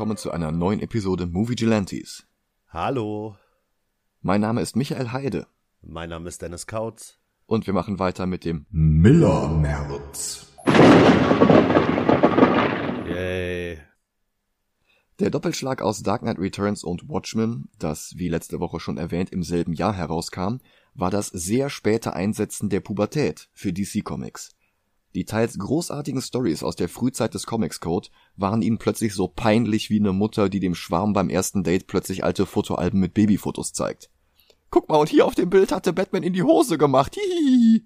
Willkommen zu einer neuen Episode Movie Gelantes. Hallo, Mein Name ist Michael Heide mein Name ist Dennis Kautz. und wir machen weiter mit dem Miller März. Yay. Der Doppelschlag aus Dark Knight Returns und Watchmen, das wie letzte Woche schon erwähnt im selben Jahr herauskam, war das sehr späte Einsetzen der Pubertät für DC Comics. Die teils großartigen Stories aus der Frühzeit des Comics Code waren ihnen plötzlich so peinlich wie eine Mutter, die dem Schwarm beim ersten Date plötzlich alte Fotoalben mit Babyfotos zeigt. Guck mal, und hier auf dem Bild hatte Batman in die Hose gemacht. Hihihi.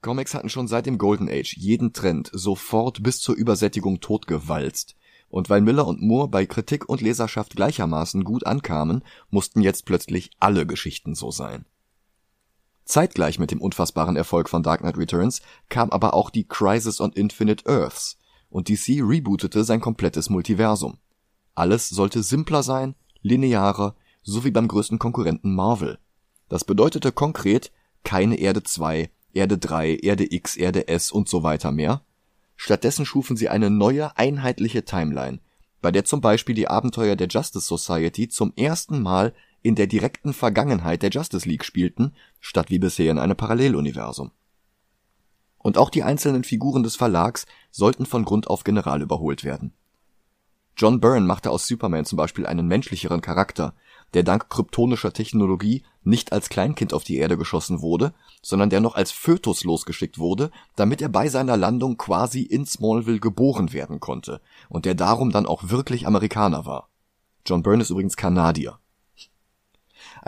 Comics hatten schon seit dem Golden Age jeden Trend sofort bis zur Übersättigung totgewalzt. Und weil Miller und Moore bei Kritik und Leserschaft gleichermaßen gut ankamen, mussten jetzt plötzlich alle Geschichten so sein. Zeitgleich mit dem unfassbaren Erfolg von Dark Knight Returns kam aber auch die Crisis on Infinite Earths und DC rebootete sein komplettes Multiversum. Alles sollte simpler sein, linearer, so wie beim größten Konkurrenten Marvel. Das bedeutete konkret keine Erde 2, Erde 3, Erde X, Erde S und so weiter mehr. Stattdessen schufen sie eine neue, einheitliche Timeline, bei der zum Beispiel die Abenteuer der Justice Society zum ersten Mal in der direkten Vergangenheit der Justice League spielten, statt wie bisher in einem Paralleluniversum. Und auch die einzelnen Figuren des Verlags sollten von Grund auf general überholt werden. John Byrne machte aus Superman zum Beispiel einen menschlicheren Charakter, der dank kryptonischer Technologie nicht als Kleinkind auf die Erde geschossen wurde, sondern der noch als Fötus losgeschickt wurde, damit er bei seiner Landung quasi in Smallville geboren werden konnte und der darum dann auch wirklich Amerikaner war. John Byrne ist übrigens Kanadier.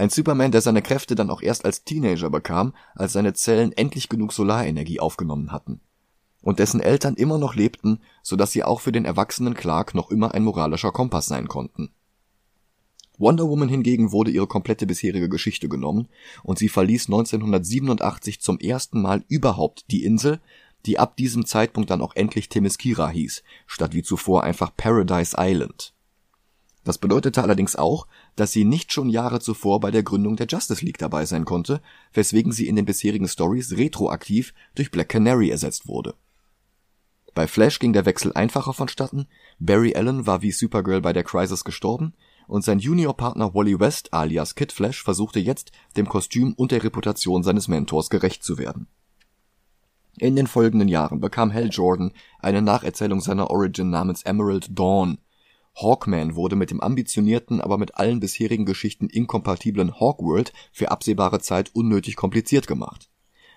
Ein Superman, der seine Kräfte dann auch erst als Teenager bekam, als seine Zellen endlich genug Solarenergie aufgenommen hatten. Und dessen Eltern immer noch lebten, so dass sie auch für den erwachsenen Clark noch immer ein moralischer Kompass sein konnten. Wonder Woman hingegen wurde ihre komplette bisherige Geschichte genommen und sie verließ 1987 zum ersten Mal überhaupt die Insel, die ab diesem Zeitpunkt dann auch endlich Themyscira hieß, statt wie zuvor einfach Paradise Island. Das bedeutete allerdings auch, dass sie nicht schon Jahre zuvor bei der Gründung der Justice League dabei sein konnte, weswegen sie in den bisherigen Stories retroaktiv durch Black Canary ersetzt wurde. Bei Flash ging der Wechsel einfacher vonstatten, Barry Allen war wie Supergirl bei der Crisis gestorben und sein Juniorpartner Wally West alias Kid Flash versuchte jetzt, dem Kostüm und der Reputation seines Mentors gerecht zu werden. In den folgenden Jahren bekam Hal Jordan eine Nacherzählung seiner Origin namens Emerald Dawn. Hawkman wurde mit dem ambitionierten, aber mit allen bisherigen Geschichten inkompatiblen Hawkworld für absehbare Zeit unnötig kompliziert gemacht.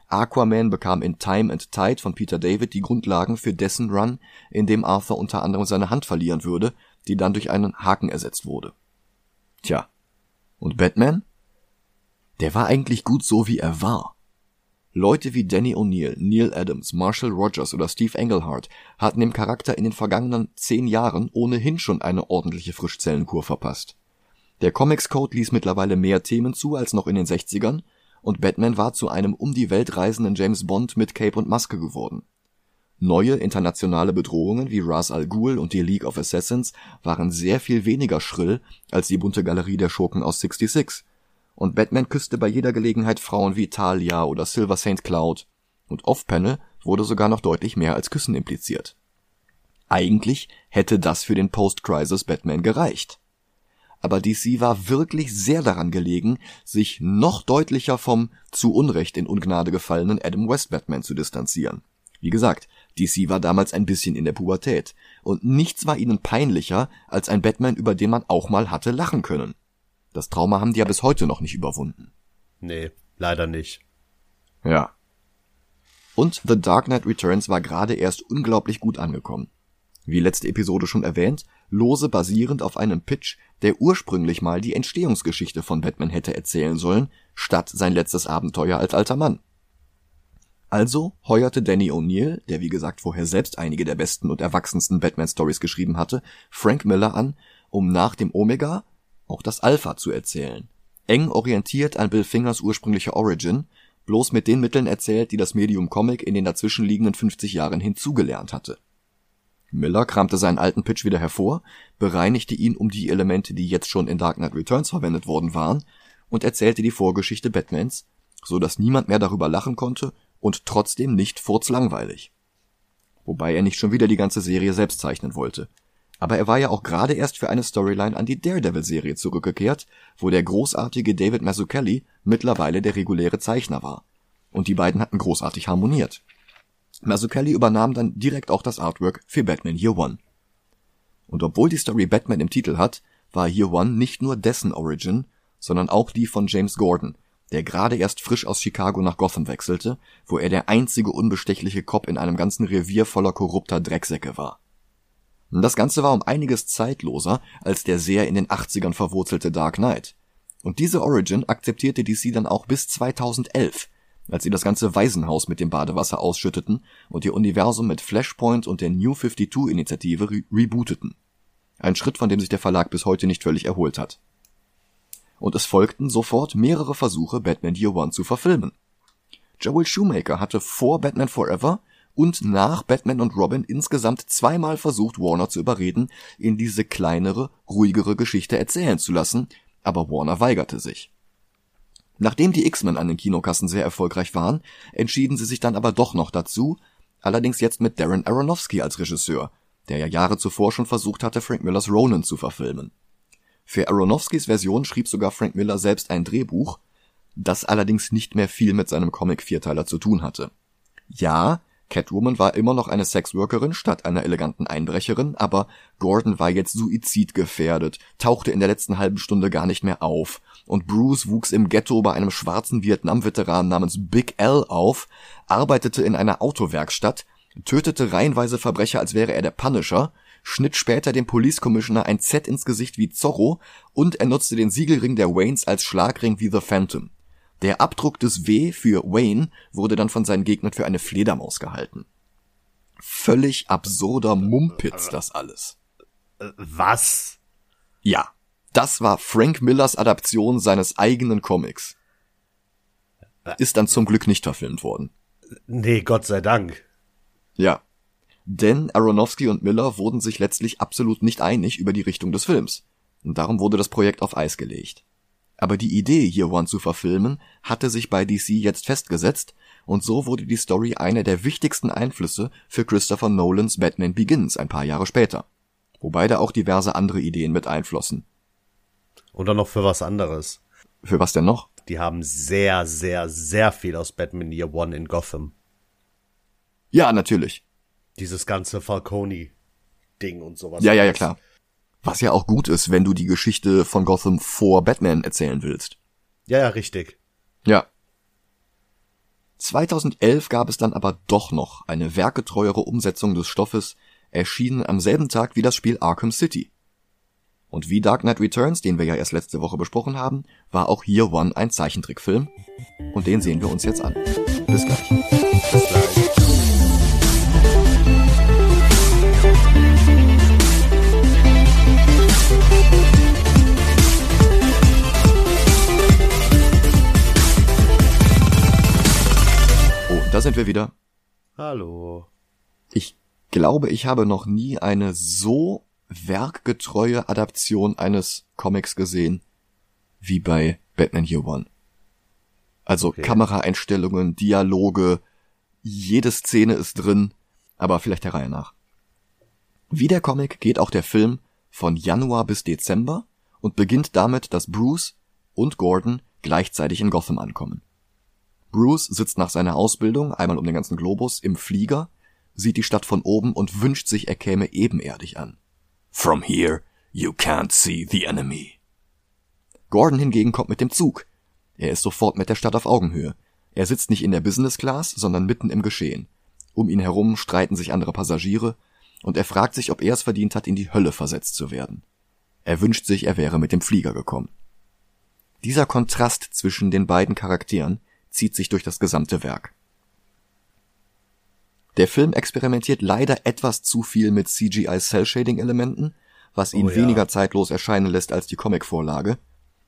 Aquaman bekam in Time and Tide von Peter David die Grundlagen für dessen Run, in dem Arthur unter anderem seine Hand verlieren würde, die dann durch einen Haken ersetzt wurde. Tja. Und Batman? Der war eigentlich gut so, wie er war. Leute wie Danny O'Neill, Neil Adams, Marshall Rogers oder Steve Englehart hatten dem Charakter in den vergangenen zehn Jahren ohnehin schon eine ordentliche Frischzellenkur verpasst. Der Comics Code ließ mittlerweile mehr Themen zu als noch in den 60ern und Batman war zu einem um die Welt reisenden James Bond mit Cape und Maske geworden. Neue internationale Bedrohungen wie Ra's al Ghul und die League of Assassins waren sehr viel weniger schrill als die bunte Galerie der Schurken aus 66. Und Batman küsste bei jeder Gelegenheit Frauen wie Talia oder Silver St. Cloud. Und off-Panel wurde sogar noch deutlich mehr als Küssen impliziert. Eigentlich hätte das für den Post-Crisis Batman gereicht. Aber DC war wirklich sehr daran gelegen, sich noch deutlicher vom zu Unrecht in Ungnade gefallenen Adam West Batman zu distanzieren. Wie gesagt, DC war damals ein bisschen in der Pubertät, und nichts war ihnen peinlicher als ein Batman, über den man auch mal hatte lachen können. Das Trauma haben die ja bis heute noch nicht überwunden. Nee, leider nicht. Ja. Und The Dark Knight Returns war gerade erst unglaublich gut angekommen. Wie letzte Episode schon erwähnt, lose basierend auf einem Pitch, der ursprünglich mal die Entstehungsgeschichte von Batman hätte erzählen sollen, statt sein letztes Abenteuer als alter Mann. Also heuerte Danny O'Neill, der wie gesagt vorher selbst einige der besten und erwachsensten Batman-Stories geschrieben hatte, Frank Miller an, um nach dem Omega auch das Alpha zu erzählen. Eng orientiert an Bill Fingers ursprünglicher Origin, bloß mit den Mitteln erzählt, die das Medium Comic in den dazwischenliegenden 50 Jahren hinzugelernt hatte. Miller kramte seinen alten Pitch wieder hervor, bereinigte ihn um die Elemente, die jetzt schon in Dark Knight Returns verwendet worden waren, und erzählte die Vorgeschichte Batmans, so dass niemand mehr darüber lachen konnte und trotzdem nicht furzlangweilig. Wobei er nicht schon wieder die ganze Serie selbst zeichnen wollte. Aber er war ja auch gerade erst für eine Storyline an die Daredevil-Serie zurückgekehrt, wo der großartige David Mazzucchelli mittlerweile der reguläre Zeichner war. Und die beiden hatten großartig harmoniert. Mazzucchelli übernahm dann direkt auch das Artwork für Batman Year One. Und obwohl die Story Batman im Titel hat, war Year One nicht nur dessen Origin, sondern auch die von James Gordon, der gerade erst frisch aus Chicago nach Gotham wechselte, wo er der einzige unbestechliche Cop in einem ganzen Revier voller korrupter Drecksäcke war. Das Ganze war um einiges zeitloser als der sehr in den 80ern verwurzelte Dark Knight. Und diese Origin akzeptierte DC dann auch bis 2011, als sie das ganze Waisenhaus mit dem Badewasser ausschütteten und ihr Universum mit Flashpoint und der New 52 Initiative re rebooteten. Ein Schritt, von dem sich der Verlag bis heute nicht völlig erholt hat. Und es folgten sofort mehrere Versuche, Batman Year One zu verfilmen. Joel Shoemaker hatte vor Batman Forever und nach Batman und Robin insgesamt zweimal versucht, Warner zu überreden, in diese kleinere, ruhigere Geschichte erzählen zu lassen, aber Warner weigerte sich. Nachdem die X-Men an den Kinokassen sehr erfolgreich waren, entschieden sie sich dann aber doch noch dazu, allerdings jetzt mit Darren Aronofsky als Regisseur, der ja Jahre zuvor schon versucht hatte, Frank Millers Ronan zu verfilmen. Für Aronofskys Version schrieb sogar Frank Miller selbst ein Drehbuch, das allerdings nicht mehr viel mit seinem Comic-Vierteiler zu tun hatte. Ja, Catwoman war immer noch eine Sexworkerin statt einer eleganten Einbrecherin, aber Gordon war jetzt suizidgefährdet, tauchte in der letzten halben Stunde gar nicht mehr auf, und Bruce wuchs im Ghetto bei einem schwarzen Vietnam-Veteran namens Big L auf, arbeitete in einer Autowerkstatt, tötete reihenweise Verbrecher, als wäre er der Punisher, schnitt später dem Police Commissioner ein Z ins Gesicht wie Zorro und er nutzte den Siegelring der Waynes als Schlagring wie The Phantom. Der Abdruck des W für Wayne wurde dann von seinen Gegnern für eine Fledermaus gehalten. Völlig absurder Mumpitz das alles. Was? Ja, das war Frank Millers Adaption seines eigenen Comics. Ist dann zum Glück nicht verfilmt worden. Nee, Gott sei Dank. Ja. Denn Aronofsky und Miller wurden sich letztlich absolut nicht einig über die Richtung des Films. Und darum wurde das Projekt auf Eis gelegt. Aber die Idee, Year One zu verfilmen, hatte sich bei DC jetzt festgesetzt, und so wurde die Story einer der wichtigsten Einflüsse für Christopher Nolans Batman Begins ein paar Jahre später. Wobei da auch diverse andere Ideen mit einflossen. Und dann noch für was anderes. Für was denn noch? Die haben sehr, sehr, sehr viel aus Batman Year One in Gotham. Ja, natürlich. Dieses ganze Falcone-Ding und sowas. Ja, ja, ja, klar. Was ja auch gut ist, wenn du die Geschichte von Gotham vor Batman erzählen willst. Ja, ja, richtig. Ja. 2011 gab es dann aber doch noch eine werketreuere Umsetzung des Stoffes, erschienen am selben Tag wie das Spiel Arkham City. Und wie Dark Knight Returns, den wir ja erst letzte Woche besprochen haben, war auch Year One ein Zeichentrickfilm. Und den sehen wir uns jetzt an. Bis gleich. Bis gleich. Da sind wir wieder. Hallo. Ich glaube, ich habe noch nie eine so werkgetreue Adaption eines Comics gesehen wie bei Batman Year One. Also Okay. Kameraeinstellungen, Dialoge, jede Szene ist drin, aber vielleicht der Reihe nach. Wie der Comic geht auch der Film von Januar bis Dezember und beginnt damit, dass Bruce und Gordon gleichzeitig in Gotham ankommen. Bruce sitzt nach seiner Ausbildung einmal um den ganzen Globus im Flieger, sieht die Stadt von oben und wünscht sich, er käme ebenerdig an. From here, you can't see the enemy. Gordon hingegen kommt mit dem Zug. Er ist sofort mit der Stadt auf Augenhöhe. Er sitzt nicht in der Business Class, sondern mitten im Geschehen. Um ihn herum streiten sich andere Passagiere und er fragt sich, ob er es verdient hat, in die Hölle versetzt zu werden. Er wünscht sich, er wäre mit dem Flieger gekommen. Dieser Kontrast zwischen den beiden Charakteren zieht sich durch das gesamte Werk. Der Film experimentiert leider etwas zu viel mit CGI Cell Shading Elementen, was ihn Oh ja. weniger zeitlos erscheinen lässt als die Comicvorlage,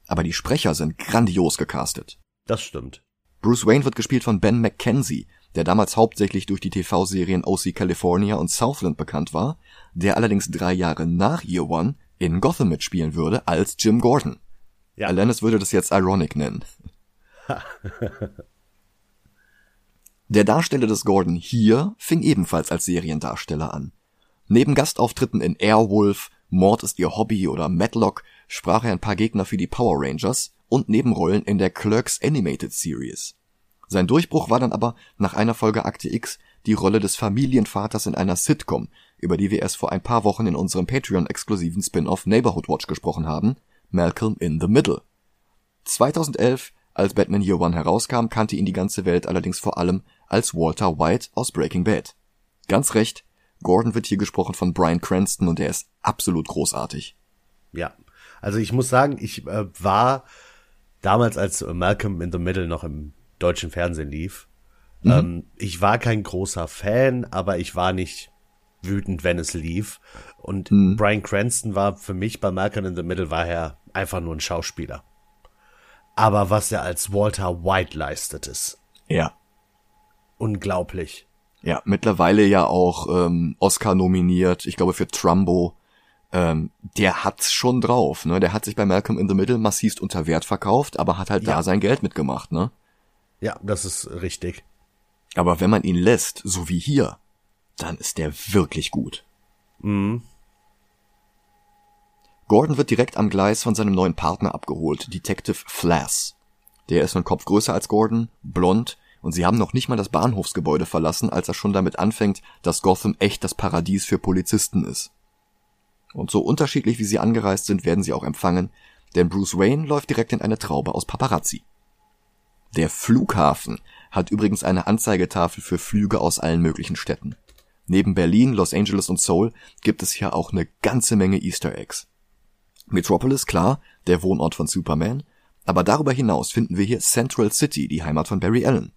aber die Sprecher sind grandios gecastet. Das stimmt. Bruce Wayne wird gespielt von Ben McKenzie, der damals hauptsächlich durch die TV-Serien OC California und Southland bekannt war, der allerdings drei Jahre nach Year One in Gotham mitspielen würde als Jim Gordon. Ja. Alanis würde das jetzt ironic nennen. Der Darsteller des Gordon hier fing ebenfalls als Seriendarsteller an. Neben Gastauftritten in Airwolf, Mord ist ihr Hobby oder Matlock sprach er ein paar Gegner für die Power Rangers und Nebenrollen in der Clerks Animated Series. Sein Durchbruch war dann aber nach einer Folge Akte X die Rolle des Familienvaters in einer Sitcom, über die wir erst vor ein paar Wochen in unserem Patreon-exklusiven Spin-off Neighborhood Watch gesprochen haben, Malcolm in the Middle. 2011, als Batman Year One herauskam, kannte ihn die ganze Welt allerdings vor allem als Walter White aus Breaking Bad. Ganz recht, Gordon wird hier gesprochen von Bryan Cranston und er ist absolut großartig. Ja, also ich muss sagen, ich äh, war damals, als Malcolm in the Middle noch im deutschen Fernsehen lief, mhm. ähm, ich war kein großer Fan, aber ich war nicht wütend, wenn es lief. Und mhm. Brian Cranston war für mich bei Malcolm in the Middle war er einfach nur ein Schauspieler. Aber was er als Walter White leistet, ist ja unglaublich. Ja, mittlerweile ja auch ähm, Oscar nominiert, ich glaube für Trumbo ähm, der hat's schon drauf, ne? Der hat sich bei Malcolm in the Middle massivst unter Wert verkauft, aber hat halt ja. da sein Geld mitgemacht, ne? Ja, das ist richtig. Aber wenn man ihn lässt, so wie hier, dann ist der wirklich gut. Mhm. Gordon wird direkt am Gleis von seinem neuen Partner abgeholt, Detective Flass. Der ist einen Kopf größer als Gordon, blond, und sie haben noch nicht mal das Bahnhofsgebäude verlassen, als er schon damit anfängt, dass Gotham echt das Paradies für Polizisten ist. Und so unterschiedlich wie sie angereist sind, werden sie auch empfangen, denn Bruce Wayne läuft direkt in eine Traube aus Paparazzi. Der Flughafen hat übrigens eine Anzeigetafel für Flüge aus allen möglichen Städten. Neben Berlin, Los Angeles und Seoul gibt es hier auch eine ganze Menge Easter Eggs. Metropolis, klar, der Wohnort von Superman, aber darüber hinaus finden wir hier Central City, die Heimat von Barry Allen.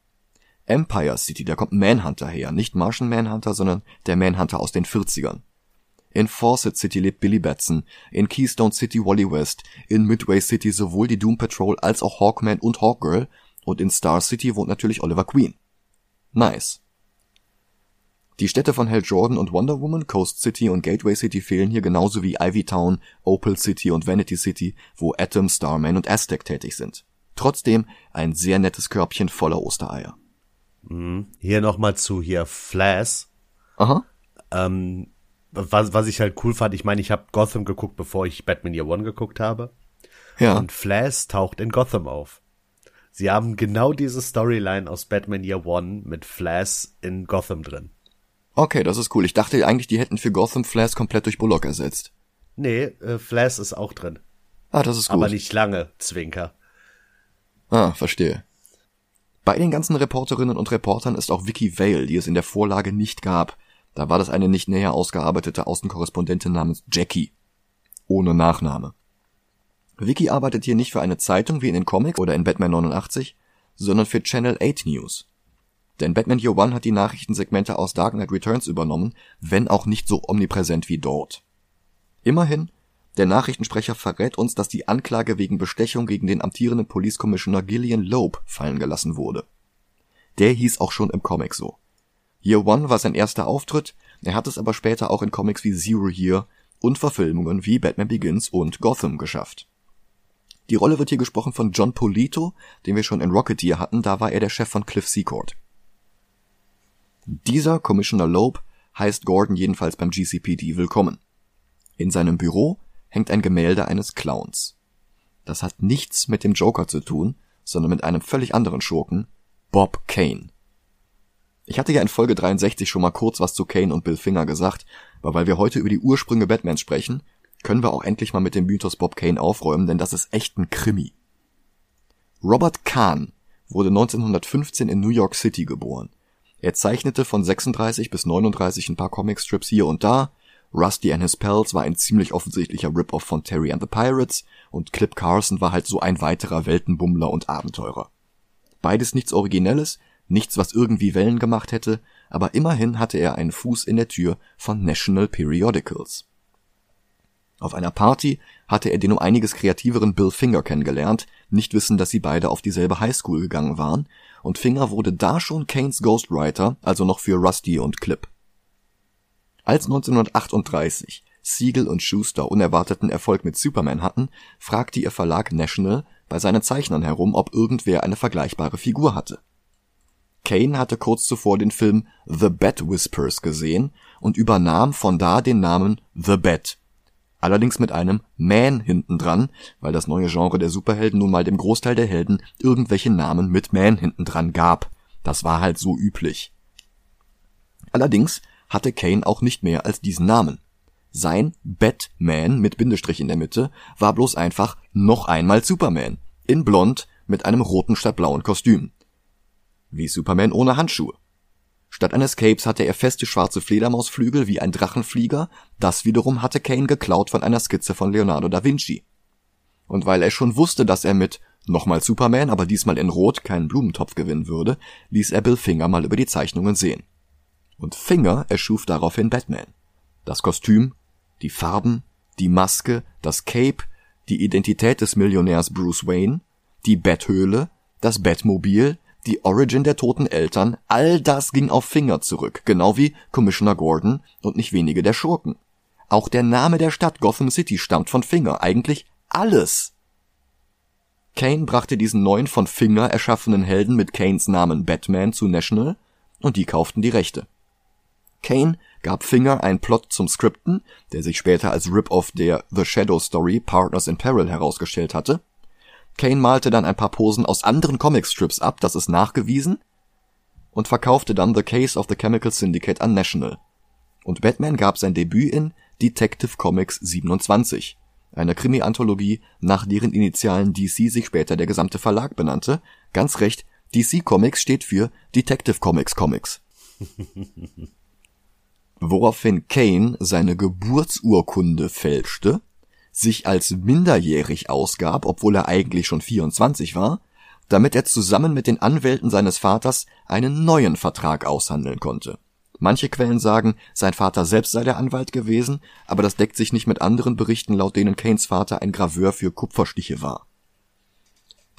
Empire City, da kommt Manhunter her, nicht Martian Manhunter, sondern der Manhunter aus den 40ern. In Fawcett City lebt Billy Batson, in Keystone City Wally West, in Midway City sowohl die Doom Patrol als auch Hawkman und Hawkgirl und in Star City wohnt natürlich Oliver Queen. Nice. Die Städte von Hal Jordan und Wonder Woman, Coast City und Gateway City fehlen hier genauso wie Ivy Town, Opal City und Vanity City, wo Atom, Starman und Aztec tätig sind. Trotzdem ein sehr nettes Körbchen voller Ostereier. Mhm. Hier nochmal zu hier Flash. Aha. Ähm, was, was ich halt cool fand, ich meine, ich habe Gotham geguckt, bevor ich Batman Year One geguckt habe. Ja. Und Flash taucht in Gotham auf. Sie haben genau diese Storyline aus Batman Year One mit Flash in Gotham drin. Okay, das ist cool. Ich dachte eigentlich, die hätten für Gotham Flash komplett durch Bullock ersetzt. Nee, äh, Flash ist auch drin. Ah, das ist gut. Aber nicht lange, Zwinker. Ah, verstehe. Bei den ganzen Reporterinnen und Reportern ist auch Vicky Vale, die es in der Vorlage nicht gab. Da war das eine nicht näher ausgearbeitete Außenkorrespondentin namens Jackie. Ohne Nachname. Vicky arbeitet hier nicht für eine Zeitung wie in den Comics oder in Batman 89, sondern für Channel 8 News. Denn Batman Year One hat die Nachrichtensegmente aus Dark Knight Returns übernommen, wenn auch nicht so omnipräsent wie dort. Immerhin, der Nachrichtensprecher verrät uns, dass die Anklage wegen Bestechung gegen den amtierenden Police Commissioner Gillian Loeb fallen gelassen wurde. Der hieß auch schon im Comic so. Year One war sein erster Auftritt, er hat es aber später auch in Comics wie Zero Year und Verfilmungen wie Batman Begins und Gotham geschafft. Die Rolle wird hier gesprochen von John Polito, den wir schon in Rocketeer hatten, da war er der Chef von Cliff Secord. Dieser Commissioner Loeb heißt Gordon jedenfalls beim GCPD willkommen. In seinem Büro hängt ein Gemälde eines Clowns. Das hat nichts mit dem Joker zu tun, sondern mit einem völlig anderen Schurken, Bob Kane. Ich hatte ja in Folge 63 schon mal kurz was zu Kane und Bill Finger gesagt, aber weil wir heute über die Ursprünge Batmans sprechen, können wir auch endlich mal mit dem Mythos Bob Kane aufräumen, denn das ist echt ein Krimi. Robert Kahn wurde 1915 in New York City geboren. Er zeichnete von 36 bis 39 ein paar Comicstrips hier und da. Rusty and His Pals war ein ziemlich offensichtlicher Rip-Off von Terry and the Pirates und Clip Carson war halt so ein weiterer Weltenbummler und Abenteurer. Beides nichts Originelles, Nichts, was irgendwie Wellen gemacht hätte, aber immerhin hatte er einen Fuß in der Tür von National Periodicals. Auf einer Party hatte er den um einiges kreativeren Bill Finger kennengelernt, nicht wissen, dass sie beide auf dieselbe Highschool gegangen waren, und Finger wurde da schon Kanes Ghostwriter, also noch für Rusty und Clip. Als 1938 Siegel und Schuster unerwarteten Erfolg mit Superman hatten, fragte ihr Verlag National bei seinen Zeichnern herum, ob irgendwer eine vergleichbare Figur hatte. Kane hatte kurz zuvor den Film The Bat Whispers gesehen und übernahm von da den Namen The Bat. Allerdings mit einem Man hinten dran, weil das neue Genre der Superhelden nun mal dem Großteil der Helden irgendwelche Namen mit Man hinten dran gab. Das war halt so üblich. Allerdings hatte Kane auch nicht mehr als diesen Namen. Sein Batman mit Bindestrich in der Mitte war bloß einfach noch einmal Superman. In blond mit einem roten statt blauen Kostüm. Wie Superman ohne Handschuhe. Statt eines Capes hatte er feste schwarze Fledermausflügel wie ein Drachenflieger, das wiederum hatte Kane geklaut von einer Skizze von Leonardo da Vinci. Und weil er schon wusste, dass er mit nochmal Superman, aber diesmal in Rot keinen Blumentopf gewinnen würde, ließ er Bill Finger mal über die Zeichnungen sehen. Und Finger erschuf daraufhin Batman. Das Kostüm, die Farben, die Maske, das Cape, die Identität des Millionärs Bruce Wayne, die Betthöhle, das Batmobil, die Origin der toten Eltern, all das ging auf Finger zurück, genau wie Commissioner Gordon und nicht wenige der Schurken. Auch der Name der Stadt Gotham City stammt von Finger, eigentlich alles. Kane brachte diesen neuen von Finger erschaffenen Helden mit Kanes Namen Batman zu National und die kauften die Rechte. Kane gab Finger einen Plot zum Skripten, der sich später als Rip-Off der The Shadow Story Partners in Peril herausgestellt hatte. Kane malte dann ein paar Posen aus anderen Comicstrips ab, das ist nachgewiesen, und verkaufte dann The Case of the Chemical Syndicate an National. Und Batman gab sein Debüt in Detective Comics 27, einer Krimi-Anthologie, nach deren Initialen DC sich später der gesamte Verlag benannte. Ganz recht, DC Comics steht für Detective Comics Comics. Woraufhin Kane seine Geburtsurkunde fälschte, sich als minderjährig ausgab, obwohl er eigentlich schon 24 war, damit er zusammen mit den Anwälten seines Vaters einen neuen Vertrag aushandeln konnte. Manche Quellen sagen, sein Vater selbst sei der Anwalt gewesen, aber das deckt sich nicht mit anderen Berichten, laut denen Kanes Vater ein Graveur für Kupferstiche war.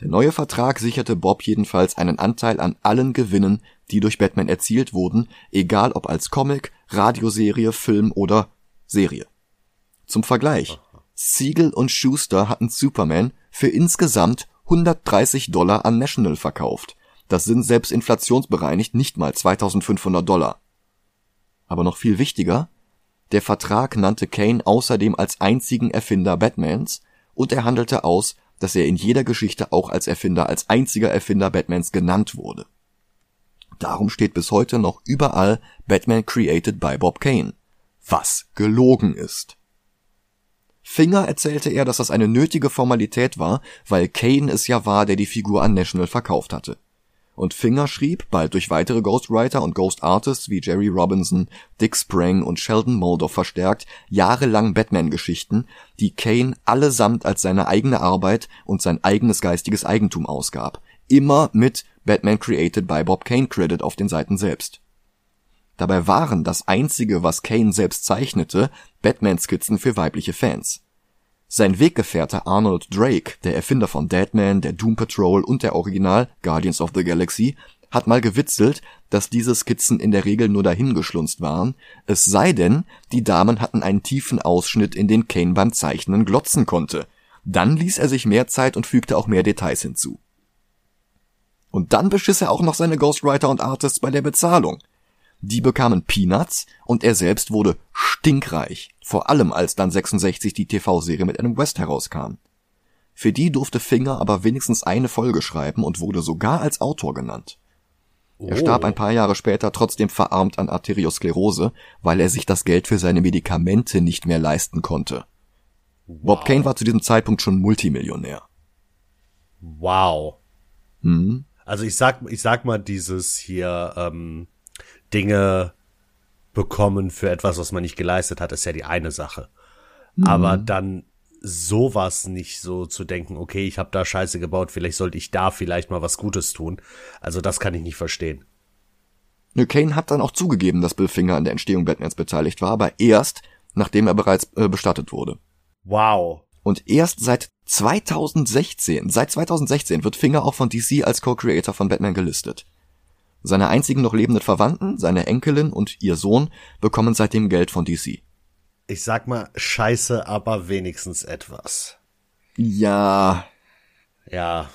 Der neue Vertrag sicherte Bob jedenfalls einen Anteil an allen Gewinnen, die durch Batman erzielt wurden, egal ob als Comic, Radioserie, Film oder Serie. Zum Vergleich. Siegel und Schuster hatten Superman für insgesamt 130 Dollar an National verkauft. Das sind selbst inflationsbereinigt nicht mal 2500 Dollar. Aber noch viel wichtiger, der Vertrag nannte Kane außerdem als einzigen Erfinder Batmans und er handelte aus, dass er in jeder Geschichte auch als Erfinder, als einziger Erfinder Batmans genannt wurde. Darum steht bis heute noch überall Batman created by Bob Kane. Was gelogen ist. Finger erzählte er, dass das eine nötige Formalität war, weil Kane es ja war, der die Figur an National verkauft hatte. Und Finger schrieb, bald durch weitere Ghostwriter und Ghost Artists wie Jerry Robinson, Dick Sprang und Sheldon Moldoff verstärkt, jahrelang Batman-Geschichten, die Kane allesamt als seine eigene Arbeit und sein eigenes geistiges Eigentum ausgab. Immer mit Batman Created by Bob Kane Credit auf den Seiten selbst. Dabei waren das einzige, was Kane selbst zeichnete, Batman-Skizzen für weibliche Fans. Sein Weggefährte Arnold Drake, der Erfinder von Deadman, der Doom Patrol und der Original Guardians of the Galaxy, hat mal gewitzelt, dass diese Skizzen in der Regel nur dahingeschlunzt waren, es sei denn, die Damen hatten einen tiefen Ausschnitt, in den Kane beim Zeichnen glotzen konnte. Dann ließ er sich mehr Zeit und fügte auch mehr Details hinzu. Und dann beschiss er auch noch seine Ghostwriter und Artists bei der Bezahlung. Die bekamen Peanuts und er selbst wurde stinkreich, vor allem als dann 66 die TV-Serie mit Adam West herauskam. Für die durfte Finger aber wenigstens eine Folge schreiben und wurde sogar als Autor genannt. Er starb ein paar Jahre später trotzdem verarmt an Arteriosklerose, weil er sich das Geld für seine Medikamente nicht mehr leisten konnte. Wow. Bob Kane war zu diesem Zeitpunkt schon Multimillionär. Wow. Hm? Also ich sag, ich sag mal, dieses hier ähm, Dinge bekommen für etwas, was man nicht geleistet hat, ist ja die eine Sache. Mhm. Aber dann sowas nicht so zu denken, okay, ich habe da Scheiße gebaut, vielleicht sollte ich da vielleicht mal was Gutes tun. Also das kann ich nicht verstehen. Kane hat dann auch zugegeben, dass Bill Finger an der Entstehung Batmans beteiligt war, aber erst, nachdem er bereits äh, bestattet wurde. Wow. Und erst seit 2016, seit 2016 wird Finger auch von DC als Co-Creator von Batman gelistet. Seine einzigen noch lebenden Verwandten, seine Enkelin und ihr Sohn, bekommen seitdem Geld von DC. Ich sag mal, scheiße, aber wenigstens etwas. Ja. Ja.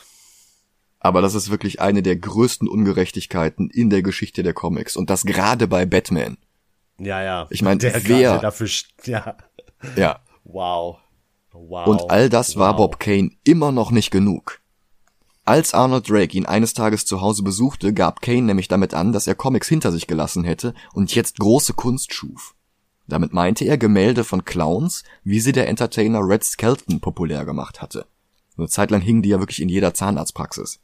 Aber das ist wirklich eine der größten Ungerechtigkeiten in der Geschichte der Comics. Und das gerade bei Batman. Ja, ja. Ich meine, Der wer- dafür, ja. Ja. Wow. Wow. Und all das war wow. Bob Kane immer noch nicht genug. Als Arnold Drake ihn eines Tages zu Hause besuchte, gab Kane nämlich damit an, dass er Comics hinter sich gelassen hätte und jetzt große Kunst schuf. Damit meinte er Gemälde von Clowns, wie sie der Entertainer Red Skelton populär gemacht hatte. Eine Zeit lang hingen die ja wirklich in jeder Zahnarztpraxis.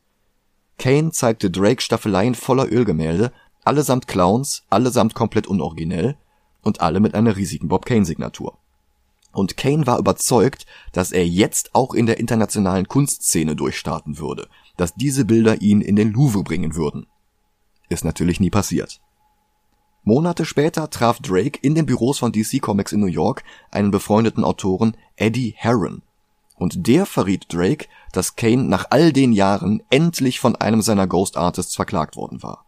Kane zeigte Drake Staffeleien voller Ölgemälde, allesamt Clowns, allesamt komplett unoriginell und alle mit einer riesigen Bob Kane-Signatur. Und Kane war überzeugt, dass er jetzt auch in der internationalen Kunstszene durchstarten würde, dass diese Bilder ihn in den Louvre bringen würden. Ist natürlich nie passiert. Monate später traf Drake in den Büros von DC Comics in New York einen befreundeten Autoren Eddie Herron. Und der verriet Drake, dass Kane nach all den Jahren endlich von einem seiner Ghost Artists verklagt worden war.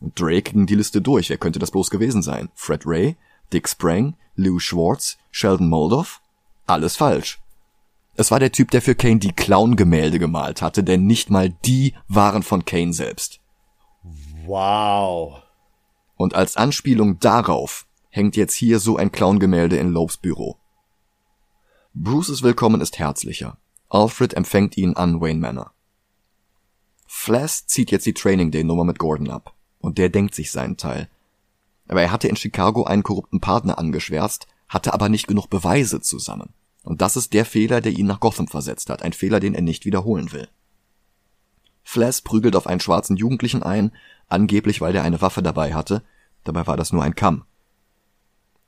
Drake ging die Liste durch. Wer könnte das bloß gewesen sein? Fred Ray, Dick Sprang, Lou Schwartz, Sheldon Moldoff? Alles falsch. Es war der Typ, der für Kane die Clown-Gemälde gemalt hatte, denn nicht mal die waren von Kane selbst. Wow. Und als Anspielung darauf hängt jetzt hier so ein Clown-Gemälde in Lopes Büro. Bruces Willkommen ist herzlicher. Alfred empfängt ihn an Wayne Manor. Flass zieht jetzt die Training Day Nummer mit Gordon ab. Und der denkt sich seinen Teil. Aber er hatte in Chicago einen korrupten Partner angeschwärzt, hatte aber nicht genug Beweise zusammen. Und das ist der Fehler, der ihn nach Gotham versetzt hat. Ein Fehler, den er nicht wiederholen will. Flass prügelt auf einen schwarzen Jugendlichen ein, angeblich weil der eine Waffe dabei hatte, dabei war das nur ein Kamm.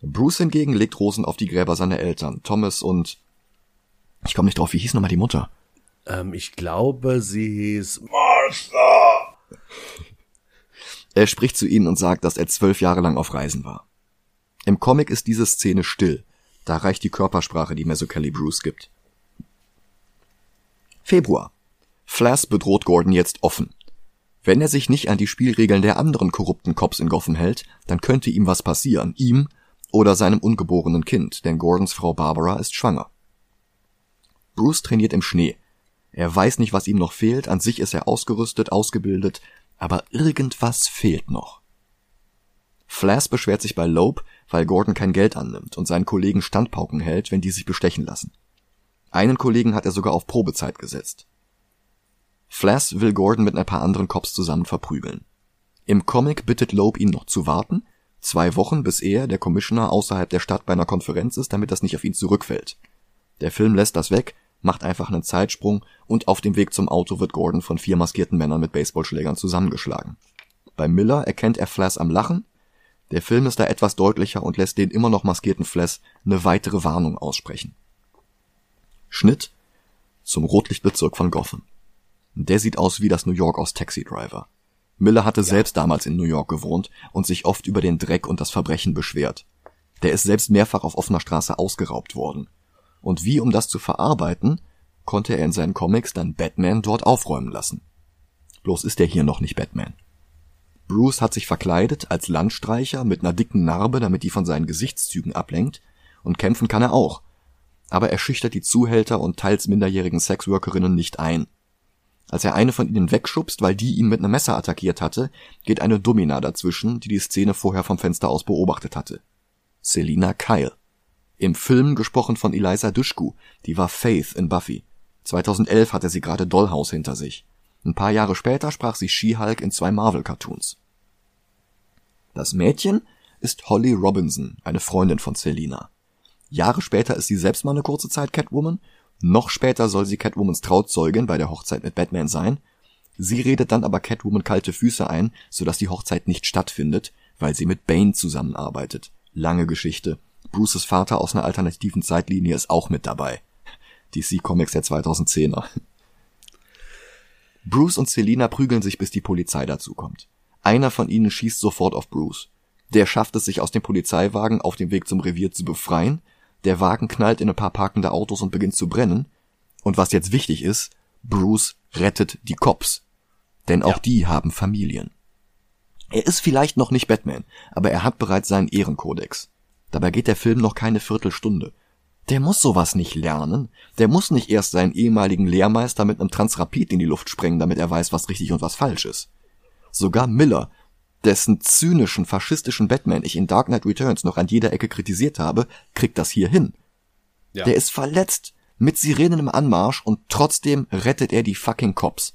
Bruce hingegen legt Rosen auf die Gräber seiner Eltern, Thomas und ich komme nicht drauf, wie hieß nochmal die Mutter? Ähm, ich glaube, sie hieß. Er spricht zu ihnen und sagt, dass er zwölf Jahre lang auf Reisen war. Im Comic ist diese Szene still. Da reicht die Körpersprache, die Mezzo Kelly Bruce gibt. Februar. Flass bedroht Gordon jetzt offen. Wenn er sich nicht an die Spielregeln der anderen korrupten Cops in Gotham hält, dann könnte ihm was passieren, ihm oder seinem ungeborenen Kind, denn Gordons Frau Barbara ist schwanger. Bruce trainiert im Schnee. Er weiß nicht, was ihm noch fehlt, an sich ist er ausgerüstet, ausgebildet, aber irgendwas fehlt noch. Flass beschwert sich bei Loeb, weil Gordon kein Geld annimmt und seinen Kollegen Standpauken hält, wenn die sich bestechen lassen. Einen Kollegen hat er sogar auf Probezeit gesetzt. Flass will Gordon mit ein paar anderen Cops zusammen verprügeln. Im Comic bittet Loeb ihn noch zu warten, zwei Wochen bis er, der Commissioner, außerhalb der Stadt bei einer Konferenz ist, damit das nicht auf ihn zurückfällt. Der Film lässt das weg, macht einfach einen Zeitsprung und auf dem Weg zum Auto wird Gordon von vier maskierten Männern mit Baseballschlägern zusammengeschlagen. Bei Miller erkennt er Flass am Lachen. Der Film ist da etwas deutlicher und lässt den immer noch maskierten Flass eine weitere Warnung aussprechen. Schnitt zum Rotlichtbezirk von Gotham. Der sieht aus wie das New York aus Taxi Driver. Miller hatte selbst damals in New York gewohnt und sich oft über den Dreck und das Verbrechen beschwert. Der ist selbst mehrfach auf offener Straße ausgeraubt worden. Und wie um das zu verarbeiten, konnte er in seinen Comics dann Batman dort aufräumen lassen. Bloß ist er hier noch nicht Batman. Bruce hat sich verkleidet als Landstreicher mit einer dicken Narbe, damit die von seinen Gesichtszügen ablenkt, und kämpfen kann er auch. Aber er schüchtert die Zuhälter und teils minderjährigen Sexworkerinnen nicht ein. Als er eine von ihnen wegschubst, weil die ihn mit einem Messer attackiert hatte, geht eine Domina dazwischen, die die Szene vorher vom Fenster aus beobachtet hatte. Selina Kyle. Im Film gesprochen von Eliza Dushku, die war Faith in Buffy. 2011 hatte sie gerade Dollhouse hinter sich. Ein paar Jahre später sprach sie She-Hulk in zwei Marvel-Cartoons. Das Mädchen ist Holly Robinson, eine Freundin von Selina. Jahre später ist sie selbst mal eine kurze Zeit Catwoman. Noch später soll sie Catwomans Trauzeugin bei der Hochzeit mit Batman sein. Sie redet dann aber Catwoman kalte Füße ein, sodass die Hochzeit nicht stattfindet, weil sie mit Bane zusammenarbeitet. Lange Geschichte. Bruces Vater aus einer alternativen Zeitlinie ist auch mit dabei. DC Comics der 2010er. Bruce und Selina prügeln sich, bis die Polizei dazukommt. Einer von ihnen schießt sofort auf Bruce. Der schafft es, sich aus dem Polizeiwagen auf dem Weg zum Revier zu befreien. Der Wagen knallt in ein paar parkende Autos und beginnt zu brennen. Und was jetzt wichtig ist, Bruce rettet die Cops. Denn auch Ja. die haben Familien. Er ist vielleicht noch nicht Batman, aber er hat bereits seinen Ehrenkodex. Dabei geht der Film noch keine Viertelstunde. Der muss sowas nicht lernen. Der muss nicht erst seinen ehemaligen Lehrmeister mit einem Transrapid in die Luft sprengen, damit er weiß, was richtig und was falsch ist. Sogar Miller, dessen zynischen, faschistischen Batman ich in Dark Knight Returns noch an jeder Ecke kritisiert habe, kriegt das hier hin. Ja. Der ist verletzt, mit Sirenen im Anmarsch und trotzdem rettet er die fucking Cops.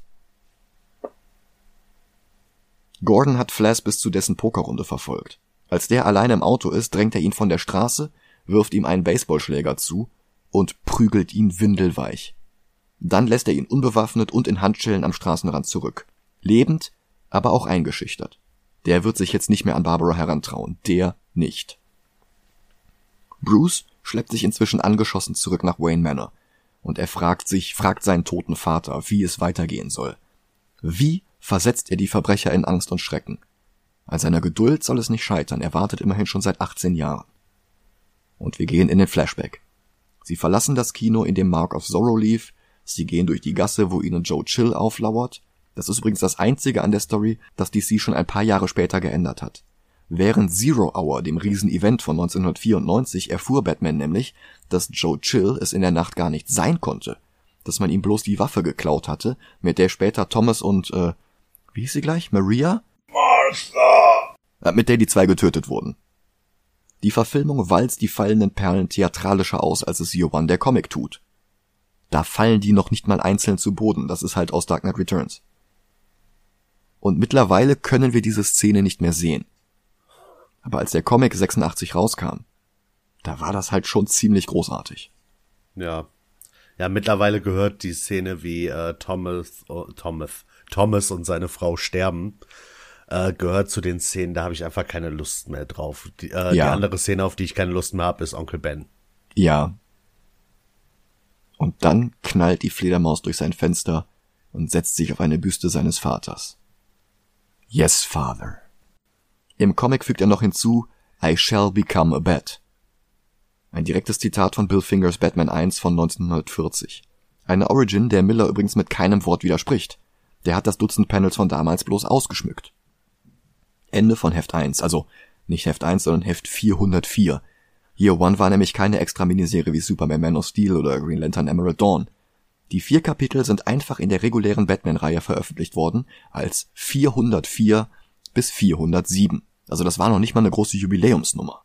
Gordon hat Flash bis zu dessen Pokerrunde verfolgt. Als der alleine im Auto ist, drängt er ihn von der Straße, wirft ihm einen Baseballschläger zu und prügelt ihn windelweich. Dann lässt er ihn unbewaffnet und in Handschellen am Straßenrand zurück. Lebend, aber auch eingeschüchtert. Der wird sich jetzt nicht mehr an Barbara herantrauen. Der nicht. Bruce schleppt sich inzwischen angeschossen zurück nach Wayne Manor. Und er fragt sich, fragt seinen toten Vater, wie es weitergehen soll. Wie versetzt er die Verbrecher in Angst und Schrecken? An seiner Geduld soll es nicht scheitern, er wartet immerhin schon seit 18 Jahren. Und wir gehen in den Flashback. Sie verlassen das Kino, in dem Mark of Zorro lief, sie gehen durch die Gasse, wo ihnen Joe Chill auflauert. Das ist übrigens das einzige an der Story, das DC schon ein paar Jahre später geändert hat. Während Zero Hour, dem Riesen-Event von 1994, erfuhr Batman nämlich, dass Joe Chill es in der Nacht gar nicht sein konnte, dass man ihm bloß die Waffe geklaut hatte, mit der später Thomas und, äh, wie hieß sie gleich? Maria? Martha! Äh, mit der die zwei getötet wurden. Die Verfilmung walzt die fallenden Perlen theatralischer aus, als es One der Comic tut. Da fallen die noch nicht mal einzeln zu Boden, das ist halt aus Dark Knight Returns. Und mittlerweile können wir diese Szene nicht mehr sehen. Aber als der Comic 86 rauskam, da war das halt schon ziemlich großartig. Ja. Ja, mittlerweile gehört die Szene, wie äh, Thomas, oh, Thomas, Thomas und seine Frau sterben, äh, gehört zu den Szenen, da habe ich einfach keine Lust mehr drauf. Die, äh, ja. die andere Szene, auf die ich keine Lust mehr habe, ist Onkel Ben. Ja. Und dann knallt die Fledermaus durch sein Fenster und setzt sich auf eine Büste seines Vaters. Yes, Father. Im Comic fügt er noch hinzu, I shall become a bat. Ein direktes Zitat von Bill Fingers Batman 1 von 1940. Eine Origin, der Miller übrigens mit keinem Wort widerspricht. Der hat das Dutzend Panels von damals bloß ausgeschmückt. Ende von Heft 1, also nicht Heft 1, sondern Heft 404. Year One war nämlich keine extra Miniserie wie Superman Man of Steel oder Green Lantern Emerald Dawn. Die vier Kapitel sind einfach in der regulären Batman-Reihe veröffentlicht worden als 404 bis 407. Also das war noch nicht mal eine große Jubiläumsnummer.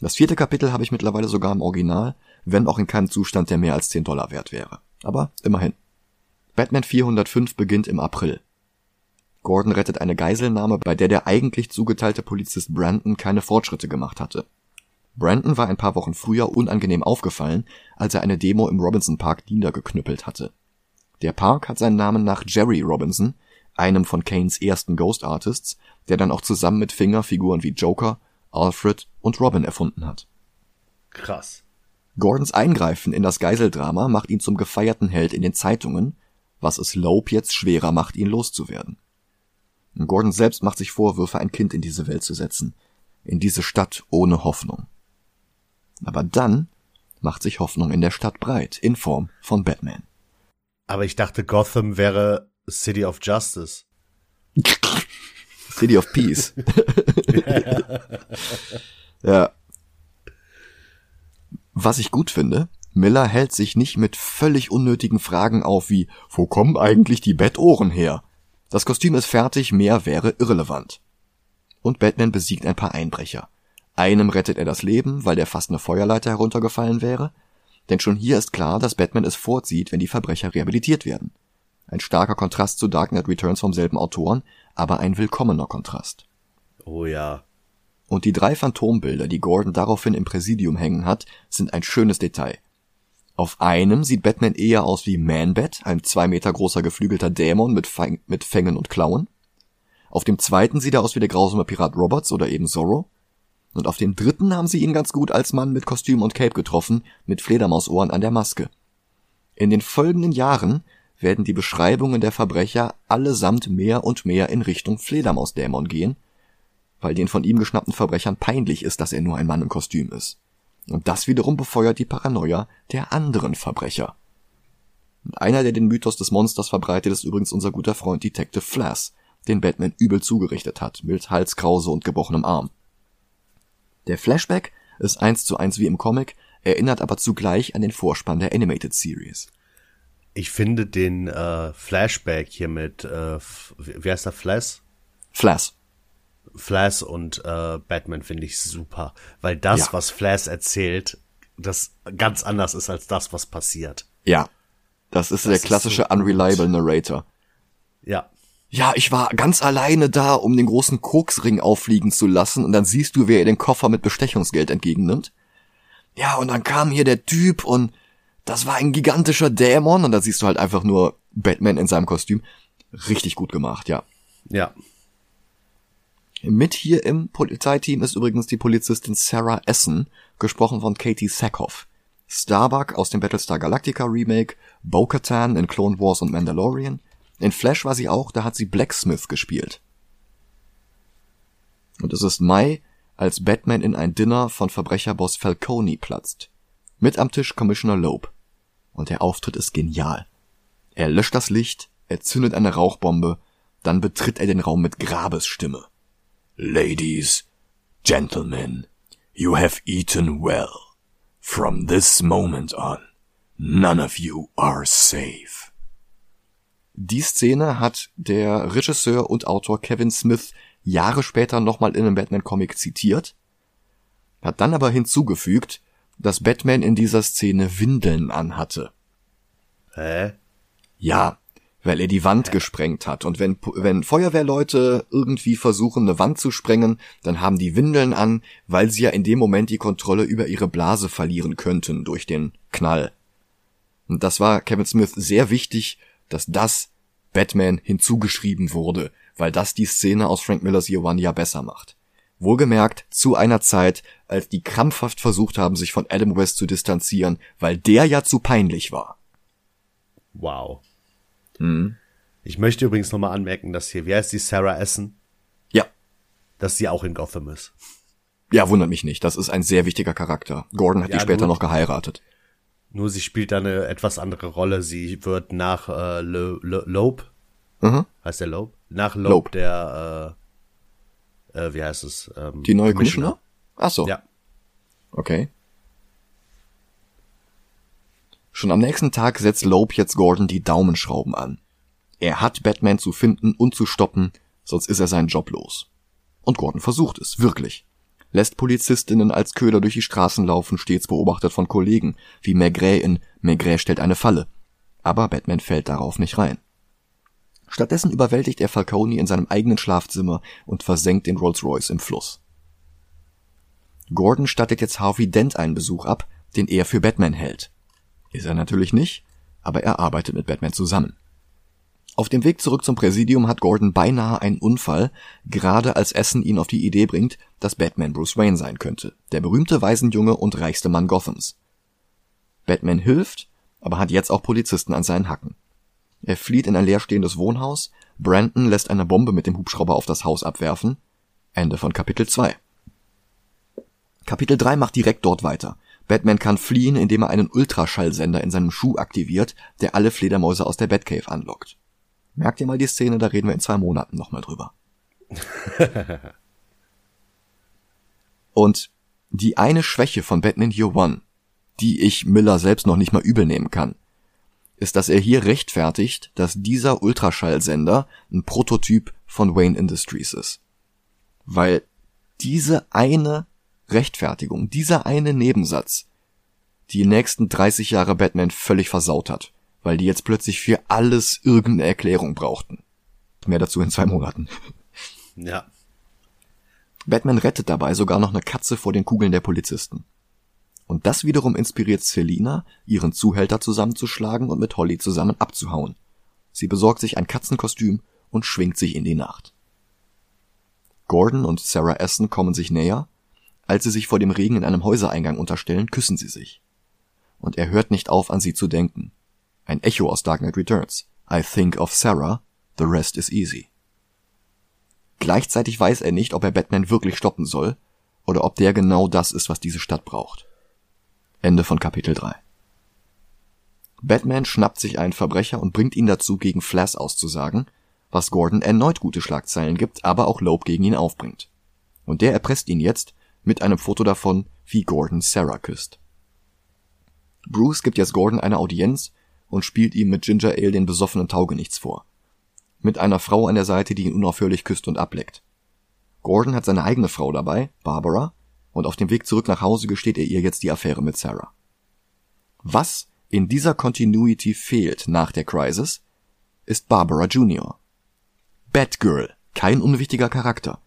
Das vierte Kapitel habe ich mittlerweile sogar im Original, wenn auch in keinem Zustand, der mehr als 10 Dollar wert wäre. Aber immerhin. Batman 405 beginnt im April. Gordon rettet eine Geiselnahme, bei der der eigentlich zugeteilte Polizist Brandon keine Fortschritte gemacht hatte. Brandon war ein paar Wochen früher unangenehm aufgefallen, als er eine Demo im Robinson Park niedergeknüppelt hatte. Der Park hat seinen Namen nach Jerry Robinson, einem von Kanes ersten Ghost Artists, der dann auch zusammen mit Finger Figuren wie Joker, Alfred und Robin erfunden hat. Krass. Gordons Eingreifen in das Geiseldrama macht ihn zum gefeierten Held in den Zeitungen, was es Loeb jetzt schwerer macht, ihn loszuwerden. Gordon selbst macht sich Vorwürfe, ein Kind in diese Welt zu setzen, in diese Stadt ohne Hoffnung. Aber dann macht sich Hoffnung in der Stadt breit, in Form von Batman. Aber ich dachte, Gotham wäre City of Justice. City of Peace. ja. Was ich gut finde, Miller hält sich nicht mit völlig unnötigen Fragen auf wie, wo kommen eigentlich die Bettohren her? Das Kostüm ist fertig, mehr wäre irrelevant. Und Batman besiegt ein paar Einbrecher. Einem rettet er das Leben, weil der fast eine Feuerleiter heruntergefallen wäre. Denn schon hier ist klar, dass Batman es vorzieht, wenn die Verbrecher rehabilitiert werden. Ein starker Kontrast zu Dark Knight Returns vom selben Autoren, aber ein willkommener Kontrast. Oh ja. Und die drei Phantombilder, die Gordon daraufhin im Präsidium hängen hat, sind ein schönes Detail. Auf einem sieht Batman eher aus wie Man-Bat, ein zwei Meter großer geflügelter Dämon mit, Fang mit Fängen und Klauen. Auf dem zweiten sieht er aus wie der grausame Pirat Roberts oder eben Zorro. Und auf dem dritten haben sie ihn ganz gut als Mann mit Kostüm und Cape getroffen, mit Fledermausohren an der Maske. In den folgenden Jahren werden die Beschreibungen der Verbrecher allesamt mehr und mehr in Richtung Fledermausdämon gehen, weil den von ihm geschnappten Verbrechern peinlich ist, dass er nur ein Mann im Kostüm ist. Und das wiederum befeuert die Paranoia der anderen Verbrecher. Einer, der den Mythos des Monsters verbreitet, ist übrigens unser guter Freund Detective Flass, den Batman übel zugerichtet hat, mit Halskrause und gebrochenem Arm. Der Flashback ist eins zu eins wie im Comic, erinnert aber zugleich an den Vorspann der Animated Series. Ich finde den äh, Flashback hier mit, äh, wie heißt der, Flash? Flash. Flash und äh, Batman finde ich super, weil das, Ja. was Flash erzählt, das ganz anders ist als das, was passiert. Ja. Das ist der ist klassische so gut. Unreliable Narrator. Ja, Ja, ich war ganz alleine da, um den großen Koksring auffliegen zu lassen und dann siehst du, wer ihr den Koffer mit Bestechungsgeld entgegennimmt. Ja, und dann kam hier der Typ und das war ein gigantischer Dämon und da siehst du halt einfach nur Batman in seinem Kostüm. Richtig gut gemacht, ja. ja. Mit hier im Polizeiteam ist übrigens die Polizistin Sarah Essen, gesprochen von Katie Sackhoff. Starbuck aus dem Battlestar Galactica Remake, Bo-Katan in Clone Wars und Mandalorian. In Flash war sie auch, da hat sie Blacksmith gespielt. Und es ist Mai, als Batman in ein Dinner von Verbrecherboss Falcone platzt. Mit am Tisch Commissioner Loeb. Und der Auftritt ist genial. Er löscht das Licht, er zündet eine Rauchbombe, dann betritt er den Raum mit Grabesstimme. Ladies, gentlemen, you have eaten well. From this moment on, none of you are safe. Die Szene hat der Regisseur und Autor Kevin Smith Jahre später nochmal in einem Batman-Comic zitiert, hat dann aber hinzugefügt, dass Batman in dieser Szene Windeln anhatte. Hä? Ja, weil er die Wand gesprengt hat. Und wenn, wenn Feuerwehrleute irgendwie versuchen, eine Wand zu sprengen, dann haben die Windeln an, weil sie ja in dem Moment die Kontrolle über ihre Blase verlieren könnten durch den Knall. Und das war Kevin Smith sehr wichtig, dass das Batman hinzugeschrieben wurde, weil das die Szene aus Frank Millers Year One ja besser macht. Wohlgemerkt zu einer Zeit, als die krampfhaft versucht haben, sich von Adam West zu distanzieren, weil der ja zu peinlich war. Wow. Ich möchte übrigens nochmal anmerken, dass hier, wie heißt die Sarah Essen, Ja, dass sie auch in Gotham ist. Ja, wundert mich nicht. Das ist ein sehr wichtiger Charakter. Gordon hat Ja, die später gut. noch geheiratet. Nur sie spielt da eine etwas andere Rolle. Sie wird nach äh, Lo Lo Loeb, Mhm. heißt der Loeb? Nach Loeb, Loeb. der, äh, äh, wie heißt es? Ähm, Die neue Commissioner? Ach so. Ja. Okay. Schon am nächsten Tag setzt Loeb jetzt Gordon die Daumenschrauben an. Er hat Batman zu finden und zu stoppen, sonst ist er seinen Job los. Und Gordon versucht es, wirklich. Lässt Polizistinnen als Köder durch die Straßen laufen, stets beobachtet von Kollegen, wie Maigret in Maigret stellt eine Falle. Aber Batman fällt darauf nicht rein. Stattdessen überwältigt er Falcone in seinem eigenen Schlafzimmer und versenkt den Rolls-Royce im Fluss. Gordon stattet jetzt Harvey Dent einen Besuch ab, den er für Batman hält. Ist er natürlich nicht, aber er arbeitet mit Batman zusammen. Auf dem Weg zurück zum Präsidium hat Gordon beinahe einen Unfall, gerade als Essen ihn auf die Idee bringt, dass Batman Bruce Wayne sein könnte, der berühmte Waisenjunge und reichste Mann Gothams. Batman hilft, aber hat jetzt auch Polizisten an seinen Hacken. Er flieht in ein leerstehendes Wohnhaus, Brandon lässt eine Bombe mit dem Hubschrauber auf das Haus abwerfen. Ende von Kapitel 2. Kapitel 3 macht direkt dort weiter. Batman kann fliehen, indem er einen Ultraschallsender in seinem Schuh aktiviert, der alle Fledermäuse aus der Batcave anlockt. Merkt ihr mal die Szene, da reden wir in zwei Monaten nochmal drüber. Und die eine Schwäche von Batman Year One, die ich Miller selbst noch nicht mal übel nehmen kann, ist, dass er hier rechtfertigt, dass dieser Ultraschallsender ein Prototyp von Wayne Industries ist. Weil diese eine Rechtfertigung, dieser eine Nebensatz, die nächsten 30 Jahre Batman völlig versaut hat, weil die jetzt plötzlich für alles irgendeine Erklärung brauchten. Mehr dazu in zwei Monaten. Ja. Batman rettet dabei sogar noch eine Katze vor den Kugeln der Polizisten. Und das wiederum inspiriert Selina, ihren Zuhälter zusammenzuschlagen und mit Holly zusammen abzuhauen. Sie besorgt sich ein Katzenkostüm und schwingt sich in die Nacht. Gordon und Sarah Essen kommen sich näher. Als sie sich vor dem Regen in einem Häusereingang unterstellen, küssen sie sich. Und er hört nicht auf, an sie zu denken. Ein Echo aus Dark Knight Returns. I think of Sarah, the rest is easy. Gleichzeitig weiß er nicht, ob er Batman wirklich stoppen soll oder ob der genau das ist, was diese Stadt braucht. Ende von Kapitel 3. Batman schnappt sich einen Verbrecher und bringt ihn dazu, gegen Flash auszusagen, was Gordon erneut gute Schlagzeilen gibt, aber auch Loeb gegen ihn aufbringt. Und der erpresst ihn jetzt mit einem Foto davon, wie Gordon Sarah küsst. Bruce gibt jetzt Gordon eine Audienz und spielt ihm mit Ginger Ale den besoffenen Taugenichts vor. Mit einer Frau an der Seite, die ihn unaufhörlich küsst und ableckt. Gordon hat seine eigene Frau dabei, Barbara, und auf dem Weg zurück nach Hause gesteht er ihr jetzt die Affäre mit Sarah. Was in dieser Continuity fehlt nach der Crisis, ist Barbara Jr. Batgirl, kein unwichtiger Charakter.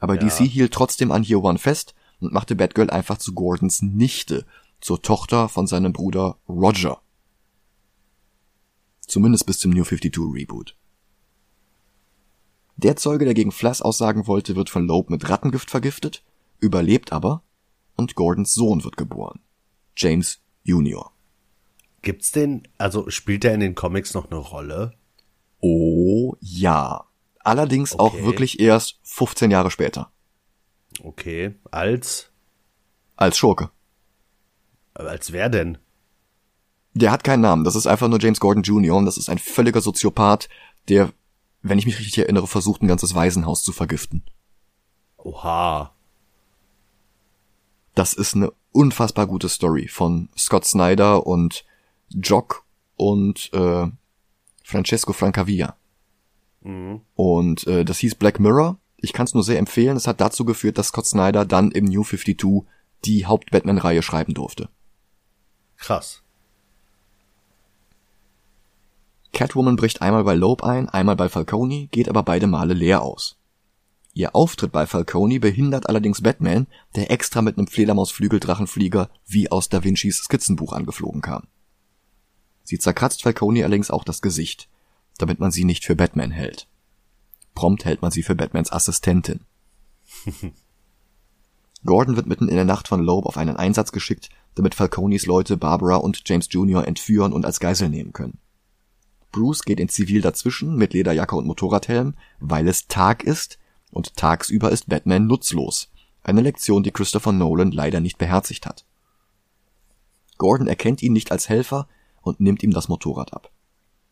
Aber Ja. DC hielt trotzdem an Year One fest und machte Batgirl einfach zu Gordons Nichte, zur Tochter von seinem Bruder Roger. Zumindest bis zum New 52 Reboot. Der Zeuge, der gegen Flass aussagen wollte, wird von Loeb mit Rattengift vergiftet, überlebt aber und Gordons Sohn wird geboren. James Jr. Gibt's den, also spielt er in den Comics noch eine Rolle? Oh ja. Allerdings auch Okay. wirklich erst 15 Jahre später. Okay, als, Als Schurke. als wer denn? Der hat keinen Namen. Das ist einfach nur James Gordon Jr. und das ist ein völliger Soziopath, der, wenn ich mich richtig erinnere, versucht, ein ganzes Waisenhaus zu vergiften. Oha. Das ist eine unfassbar gute Story von Scott Snyder und Jock und äh, Francesco Francavilla. Und äh, das hieß Black Mirror. Ich kann es nur sehr empfehlen. Es hat dazu geführt, dass Scott Snyder dann im New 52 die Haupt-Batman-Reihe schreiben durfte. Krass. Catwoman bricht einmal bei Loeb ein, einmal bei Falcone, geht aber beide Male leer aus. Ihr Auftritt bei Falcone behindert allerdings Batman, der extra mit einem Fledermausflügeldrachenflieger wie aus Da Vincis Skizzenbuch angeflogen kam. Sie zerkratzt Falcone allerdings auch das Gesicht, damit man sie nicht für Batman hält. Prompt hält man sie für Batmans Assistentin. Gordon wird mitten in der Nacht von Loeb auf einen Einsatz geschickt, damit Falcones Leute Barbara und James Jr. entführen und als Geisel nehmen können. Bruce geht in Zivil dazwischen mit Lederjacke und Motorradhelm, weil es Tag ist und tagsüber ist Batman nutzlos. Eine Lektion, die Christopher Nolan leider nicht beherzigt hat. Gordon erkennt ihn nicht als Helfer und nimmt ihm das Motorrad ab.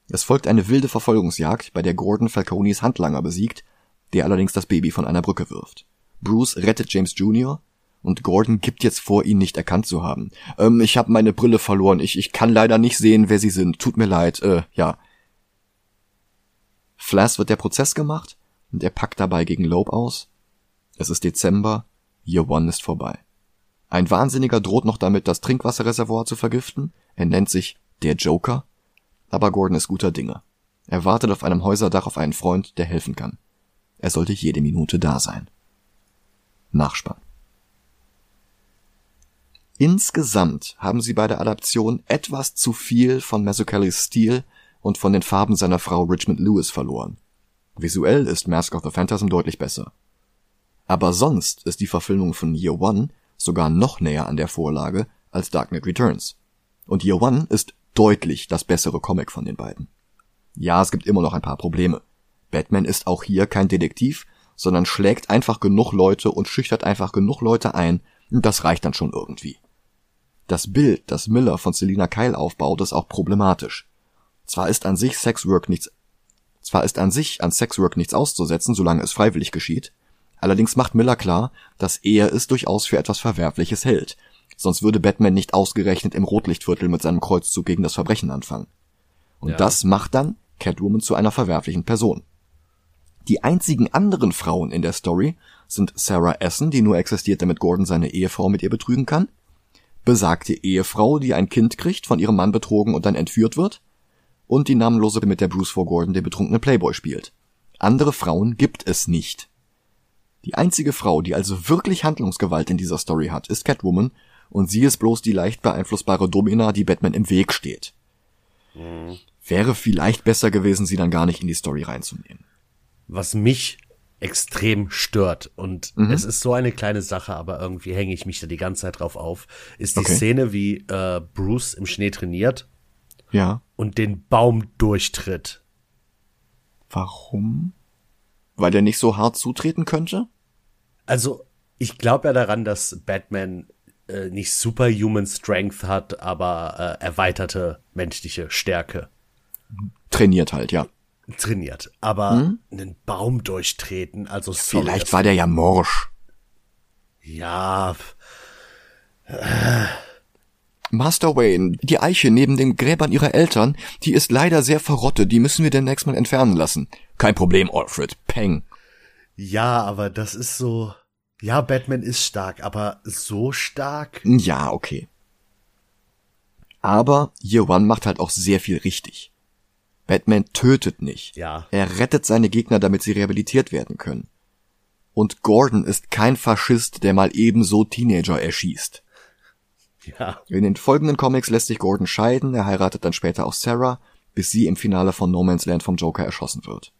Es folgt eine wilde Verfolgungsjagd, bei der Gordon Falcones Handlanger besiegt, der allerdings das Baby von einer Brücke wirft. Bruce rettet James Jr. und Gordon gibt jetzt vor, ihn nicht erkannt zu haben. Ähm, ich habe meine Brille verloren. Ich, ich kann leider nicht sehen, wer sie sind. Tut mir leid. Äh, ja. Flass wird der Prozess gemacht und er packt dabei gegen Loeb aus. Es ist Dezember. Year One ist vorbei. Ein Wahnsinniger droht noch damit, das Trinkwasserreservoir zu vergiften. Er nennt sich der Joker. Aber Gordon ist guter Dinge. Er wartet auf einem Häuserdach auf einen Freund, der helfen kann. Er sollte jede Minute da sein. Nachspann. Insgesamt haben sie bei der Adaption etwas zu viel von Mazzucchellis Stil und von den Farben seiner Frau Richmond Lewis verloren. Visuell ist Mask of the Phantasm deutlich besser. Aber sonst ist die Verfilmung von Year One sogar noch näher an der Vorlage als Dark Knight Returns. Und Year One ist deutlich das bessere Comic von den beiden. Ja, es gibt immer noch ein paar Probleme. Batman ist auch hier kein Detektiv, sondern schlägt einfach genug Leute und schüchtert einfach genug Leute ein, und das reicht dann schon irgendwie. Das Bild, das Miller von Selina Kyle aufbaut, ist auch problematisch. Zwar ist an sich Sexwork nichts, zwar ist an sich an Sexwork nichts auszusetzen, solange es freiwillig geschieht, allerdings macht Miller klar, dass er es durchaus für etwas Verwerfliches hält, sonst würde Batman nicht ausgerechnet im Rotlichtviertel mit seinem Kreuzzug gegen das Verbrechen anfangen. Und Ja. das macht dann Catwoman zu einer verwerflichen Person. Die einzigen anderen Frauen in der Story sind Sarah Essen, die nur existiert, damit Gordon seine Ehefrau mit ihr betrügen kann, besagte Ehefrau, die ein Kind kriegt, von ihrem Mann betrogen und dann entführt wird, und die namenlose, mit der Bruce vor Gordon den betrunkenen Playboy spielt. Andere Frauen gibt es nicht. Die einzige Frau, die also wirklich Handlungsgewalt in dieser Story hat, ist Catwoman, und sie ist bloß die leicht beeinflussbare Domina, die Batman im Weg steht. Wäre vielleicht besser gewesen, sie dann gar nicht in die Story reinzunehmen. was mich extrem stört und Mhm. es ist so eine kleine Sache, aber irgendwie hänge ich mich da die ganze Zeit drauf auf, ist die Okay. Szene, wie äh, Bruce im Schnee trainiert Ja. und den Baum durchtritt. Warum? Weil der nicht so hart zutreten könnte? Also, ich glaube ja daran, dass Batman äh, nicht superhuman Strength hat, aber äh, erweiterte menschliche Stärke Trainiert halt, ja. trainiert. Aber einen Baum durchtreten, also sorry, Hm? Vielleicht war der ja morsch. ja, Master Wayne, die Eiche neben den Gräbern ihrer Eltern, die ist leider sehr verrottet, die müssen wir demnächst mal entfernen lassen. Kein Problem, Alfred. Peng. Ja, aber das ist so. Ja, Batman ist stark, aber so stark? Ja, okay. Aber Year One macht halt auch sehr viel richtig. Batman tötet nicht. Ja. Er rettet seine Gegner, damit sie rehabilitiert werden können. Und Gordon ist kein Faschist, der mal ebenso Teenager erschießt. Ja. In den folgenden Comics lässt sich Gordon scheiden, er heiratet dann später auch Sarah, bis sie im Finale von No Man's Land vom Joker erschossen wird.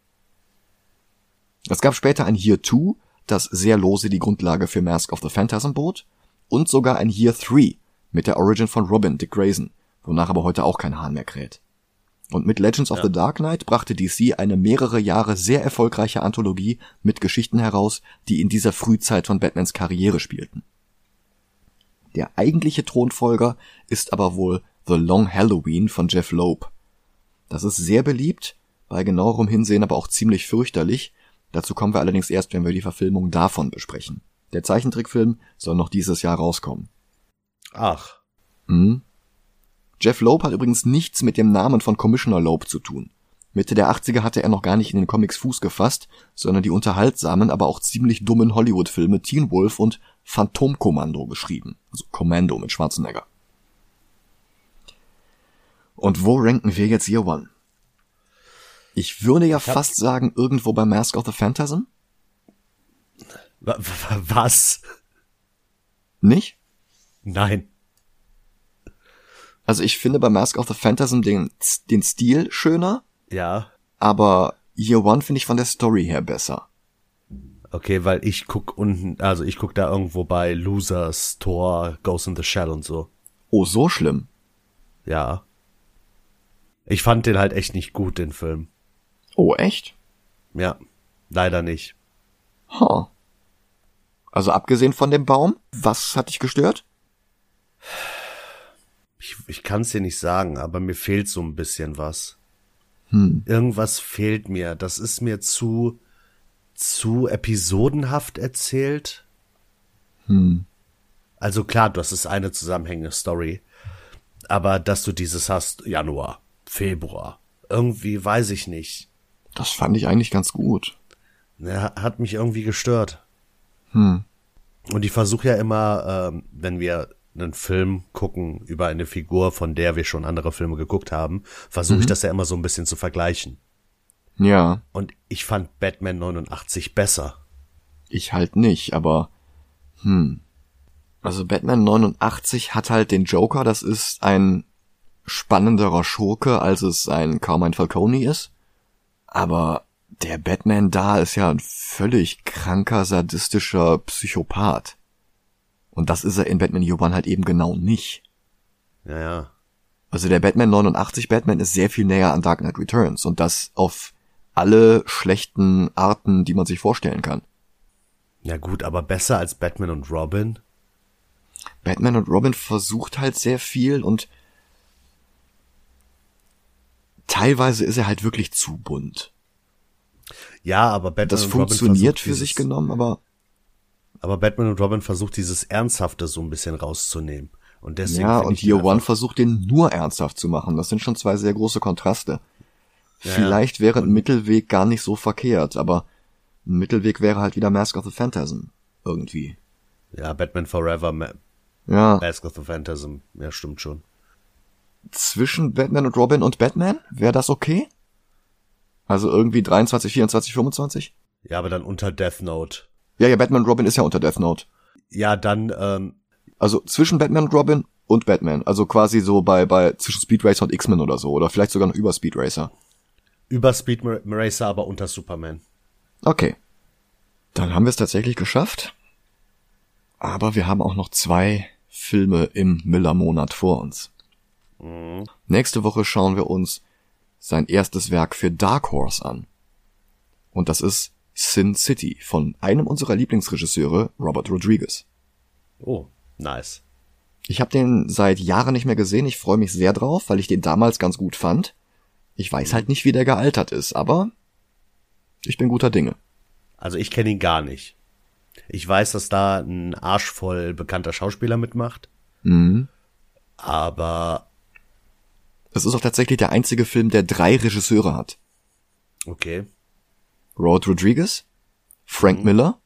Es gab später ein Year 2, das sehr lose die Grundlage für Mask of the Phantasm bot, und sogar ein Year 3 mit der Origin von Robin, Dick Grayson, wonach aber heute auch kein Hahn mehr kräht. Und mit Legends of Ja. the Dark Knight brachte DC eine mehrere Jahre sehr erfolgreiche Anthologie mit Geschichten heraus, die in dieser Frühzeit von Batmans Karriere spielten. Der eigentliche Thronfolger ist aber wohl The Long Halloween von Jeff Loeb. Das ist sehr beliebt, bei genauerem Hinsehen aber auch ziemlich fürchterlich. Dazu kommen wir allerdings erst, wenn wir die Verfilmung davon besprechen. Der Zeichentrickfilm soll noch dieses Jahr rauskommen. Ach. Mhm. Jeff Loeb hat übrigens nichts mit dem Namen von Commissioner Loeb zu tun. Mitte der 80er hatte er noch gar nicht in den Comics Fuß gefasst, sondern die unterhaltsamen, aber auch ziemlich dummen Hollywood-Filme Teen Wolf und Phantomkommando geschrieben. Also Commando mit Schwarzenegger. Und wo ranken wir jetzt Year One? Ich würde ja hab- fast sagen, irgendwo bei Mask of the Phantasm. Wa- wa- Was? Nicht? Nein. Also ich finde bei Mask of the Phantasm den, den Stil schöner, Ja. aber Year One finde ich von der Story her besser. Okay, weil ich guck unten, also ich guck da irgendwo bei Losers, Thor, Ghost in the Shell und so. Oh, so schlimm. Ja. Ich fand den halt echt nicht gut, den Film. Oh, echt? Ja. Leider nicht. Ha. Also abgesehen von dem Baum, was hat dich gestört? Ich, ich kann es dir nicht sagen, aber mir fehlt so ein bisschen was. Hm. Irgendwas fehlt mir. Das ist mir zu, zu episodenhaft erzählt. Hm. Also klar, das ist eine zusammenhängende Story. Aber dass du dieses hast, Januar, Februar, irgendwie weiß ich nicht. Das fand ich eigentlich ganz gut. Ne, hat mich irgendwie gestört. Hm. Und ich versuche ja immer, ähm, wenn wir einen Film gucken über eine Figur, von der wir schon andere Filme geguckt haben, versuche ich das ja immer so ein bisschen zu vergleichen. Ja, Und ich fand Batman 89 besser. ich halt nicht, aber hm. Also Batman 89 hat halt den Joker, das ist ein spannenderer Schurke, als es ein Carmine Falcone ist. Aber der Batman da ist ja ein völlig kranker, sadistischer Psychopath. Und das ist er in Batman One halt eben genau nicht. Ja, ja. Also der Batman 89 Batman ist sehr viel näher an Dark Knight Returns und das auf alle schlechten Arten, die man sich vorstellen kann. Ja gut, aber besser als Batman und Robin? Batman und Robin versucht halt sehr viel und teilweise ist er halt wirklich zu bunt. Ja, aber Batman Das und Robin funktioniert versucht für sich dieses- genommen, aber Aber Batman und Robin versucht dieses Ernsthafte so ein bisschen rauszunehmen. Und deswegen ja, und Year One versucht den nur ernsthaft zu machen. Das sind schon zwei sehr große Kontraste. Ja, Vielleicht wäre ein Mittelweg gar nicht so verkehrt, aber ein Mittelweg wäre halt wieder Mask of the Phantasm. Irgendwie. Ja, Batman Forever, Ma Ja. Mask of the Phantasm. Ja, stimmt schon. Zwischen Batman und Robin und Batman? Wäre das okay? Also irgendwie 23, 24, 25? Ja, aber dann unter Death Note. Ja, ja, Batman und Robin ist ja unter Death Note. Ja, dann, ähm, Also zwischen Batman und Robin und Batman. Also quasi so bei, bei zwischen Speed Racer und X-Men oder so. Oder vielleicht sogar noch über Speed Racer. über Speed Racer, aber unter Superman. Okay. Dann haben wir es tatsächlich geschafft. Aber wir haben auch noch zwei Filme im Miller-Monat vor uns. Nächste Woche schauen wir uns sein erstes Werk für Dark Horse an. Und das ist Sin City von einem unserer Lieblingsregisseure, Robert Rodriguez. Oh, nice. Ich habe den seit Jahren nicht mehr gesehen. Ich freue mich sehr drauf, weil ich den damals ganz gut fand. Ich weiß halt nicht, wie der gealtert ist, aber ich bin guter Dinge. Also ich kenne ihn gar nicht. Ich weiß, dass da ein Arsch voll bekannter Schauspieler mitmacht. Mhm. Aber Es ist auch tatsächlich der einzige Film, der drei Regisseure hat. okay. Robert Rodriguez, Frank Miller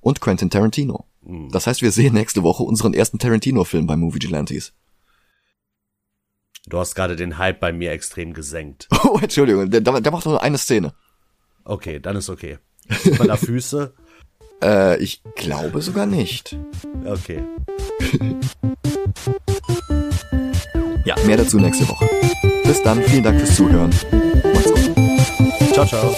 und Quentin Tarantino. Das heißt, wir sehen nächste Woche unseren ersten Tarantino-Film bei Movie Gelantes. Du hast gerade den Hype bei mir extrem gesenkt. Oh, Entschuldigung, der, der macht nur eine Szene. Okay, dann ist okay. Sieht man da Füße? Äh, ich glaube sogar nicht. Okay. Mehr dazu nächste Woche. Bis dann, vielen Dank fürs Zuhören. Macht's gut. Ciao, ciao.